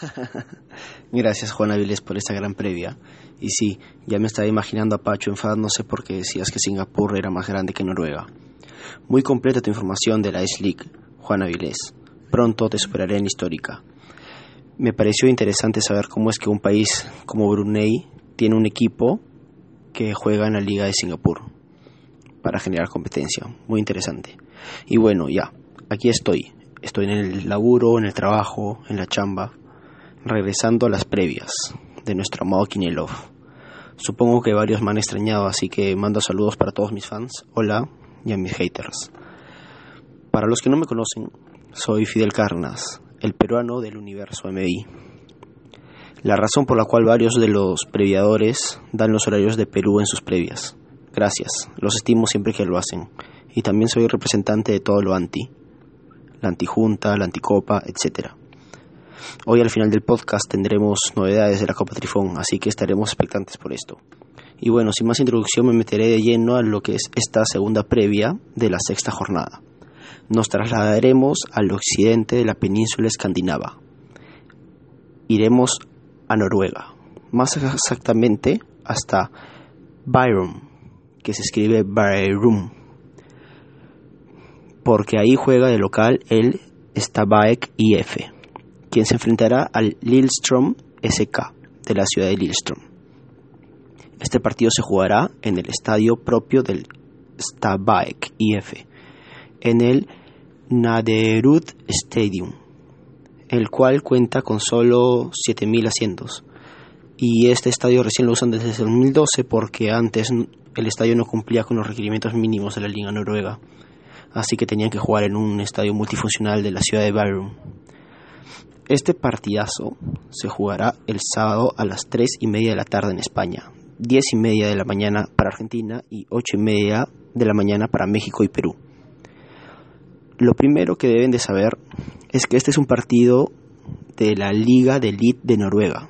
Gracias Juan Avilés por esta gran previa. Y sí, ya me estaba imaginando a Pacho enfadándose porque decías que Singapur era más grande que Noruega. Muy completa tu información de la Ice League, Juan Avilés. Pronto te superaré en histórica. Me pareció interesante saber cómo es que un país como Brunei tiene un equipo que juega en la Liga de Singapur para generar competencia. Muy interesante. Y bueno, ya, aquí estoy. Estoy en el laburo, en el trabajo, en la chamba, regresando a las previas de nuestro amado Kinelov. Supongo que varios me han extrañado, así que mando saludos para todos mis fans. Hola y a mis haters. Para los que no me conocen, soy Fidel Carnas, el peruano del universo MI. La razón por la cual varios de los previadores dan los horarios de Perú en sus previas. Gracias, los estimo siempre que lo hacen. Y también soy representante de todo lo anti. La antijunta, la anticopa, etc. Hoy al final del podcast tendremos novedades de la Copa Trifón, así que estaremos expectantes por esto. Y bueno, sin más introducción me meteré de lleno a lo que es esta segunda previa de la sexta jornada nos trasladaremos al occidente de la península escandinava. Iremos a Noruega, más exactamente hasta Byron, que se escribe Byrum, porque ahí juega de local el Stabæk IF, quien se enfrentará al Lillestrøm SK de la ciudad de Lillestrøm. Este partido se jugará en el estadio propio del Stabæk IF, en el Naderud Stadium, el cual cuenta con solo 7.000 asientos. Y este estadio recién lo usan desde el 2012 porque antes el estadio no cumplía con los requerimientos mínimos de la Liga Noruega. Así que tenían que jugar en un estadio multifuncional de la ciudad de Bærum. Este partidazo se jugará el sábado a las 3 y media de la tarde en España, 10 y media de la mañana para Argentina y 8 y media de la mañana para México y Perú. Lo primero que deben de saber es que este es un partido de la Liga de Elite de Noruega.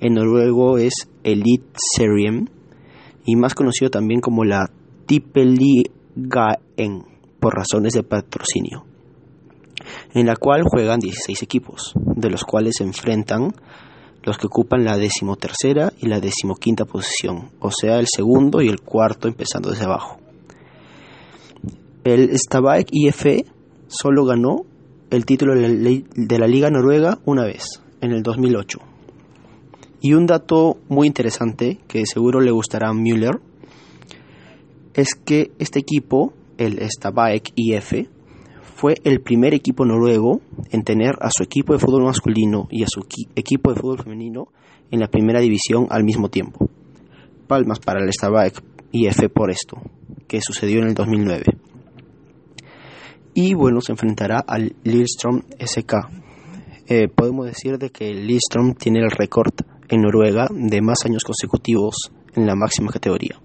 En noruego es Elite Serien y más conocido también como la Tippeligaen por razones de patrocinio, en la cual juegan 16 equipos, de los cuales se enfrentan los que ocupan la decimotercera y la decimoquinta posición, o sea, el segundo y el cuarto empezando desde abajo. El Stabæk IF solo ganó el título de la Liga Noruega una vez, en el 2008. Y un dato muy interesante que seguro le gustará a Müller es que este equipo, el Stabæk IF, fue el primer equipo noruego en tener a su equipo de fútbol masculino y a su equipo de fútbol femenino en la primera división al mismo tiempo. Palmas para el Stabæk IF por esto, que sucedió en el 2009 y bueno, se enfrentará al Lillestrøm SK. Eh, podemos decir de que Lillestrøm tiene el récord en Noruega de más años consecutivos en la máxima categoría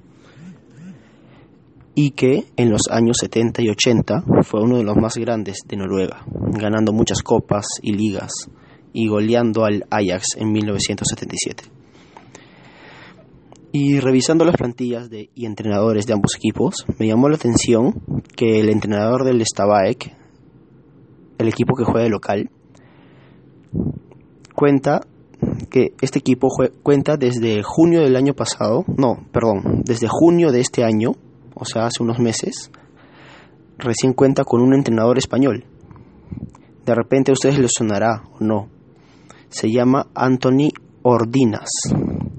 y que en los años 70 y 80 fue uno de los más grandes de Noruega, ganando muchas copas y ligas y goleando al Ajax en 1977. Y revisando las plantillas de, y entrenadores de ambos equipos, me llamó la atención que el entrenador del Stabæk, el equipo que juega de local, cuenta que este equipo cuenta desde junio del año pasado, no, perdón, desde junio de este año, o sea, hace unos meses, recién cuenta con un entrenador español. De repente a ustedes les sonará o no. Se llama Anthony Ordinas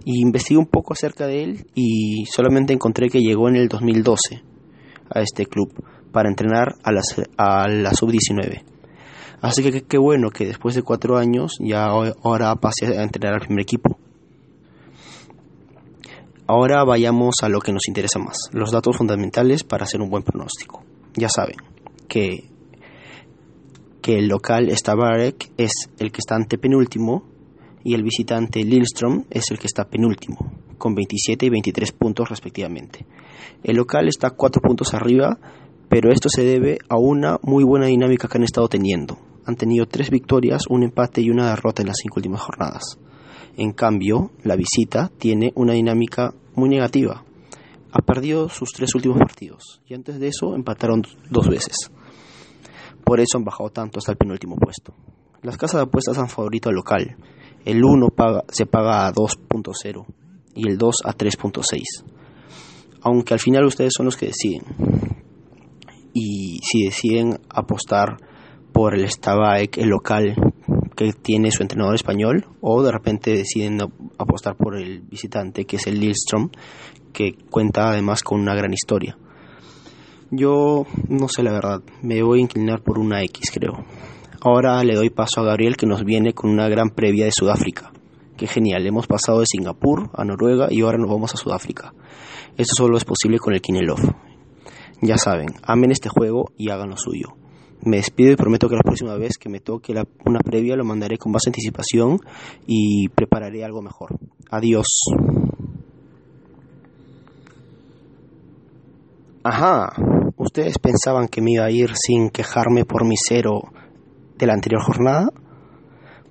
y investigué un poco acerca de él y solamente encontré que llegó en el 2012 a este club para entrenar a la, a la sub-19. Así que qué bueno que después de cuatro años ya ahora pase a entrenar al primer equipo. Ahora vayamos a lo que nos interesa más, los datos fundamentales para hacer un buen pronóstico. Ya saben que, que el local Stavarek es el que está ante penúltimo y el visitante Lillestrøm es el que está penúltimo, con 27 y 23 puntos respectivamente. El local está 4 puntos arriba, pero esto se debe a una muy buena dinámica que han estado teniendo. Han tenido 3 victorias, un empate y una derrota en las 5 últimas jornadas. En cambio, la visita tiene una dinámica muy negativa. Ha perdido sus 3 últimos partidos y antes de eso empataron dos veces. Por eso han bajado tanto hasta el penúltimo puesto. Las casas de apuestas han favorito al local. El 1 paga, se paga a 2.0 y el 2 a 3.6. Aunque al final ustedes son los que deciden. Y si deciden apostar por el Stabæk, el local que tiene su entrenador español, o de repente deciden apostar por el visitante que es el Lillstrom, que cuenta además con una gran historia. Yo no sé la verdad, me voy a inclinar por una X creo. Ahora le doy paso a Gabriel que nos viene con una gran previa de Sudáfrica. Qué genial, hemos pasado de Singapur a Noruega y ahora nos vamos a Sudáfrica. Esto solo es posible con el Kinelov. Ya saben, amen este juego y hagan lo suyo. Me despido y prometo que la próxima vez que me toque una previa lo mandaré con más anticipación y prepararé algo mejor. Adiós. Ajá, ¿ustedes pensaban que me iba a ir sin quejarme por mi cero de la anterior jornada?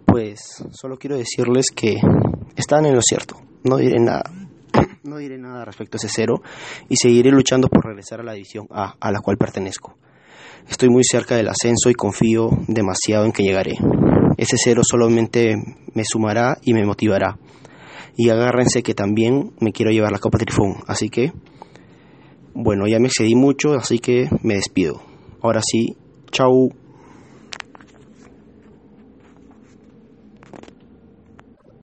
Pues solo quiero decirles que están en lo cierto. No diré nada. No diré nada respecto a ese cero y seguiré luchando por regresar a la división A, a la cual pertenezco. Estoy muy cerca del ascenso y confío demasiado en que llegaré. Ese cero solamente me sumará y me motivará. Y agárrense que también me quiero llevar la Copa Trifón, así que bueno, ya me excedí mucho, así que me despido. Ahora sí, chao.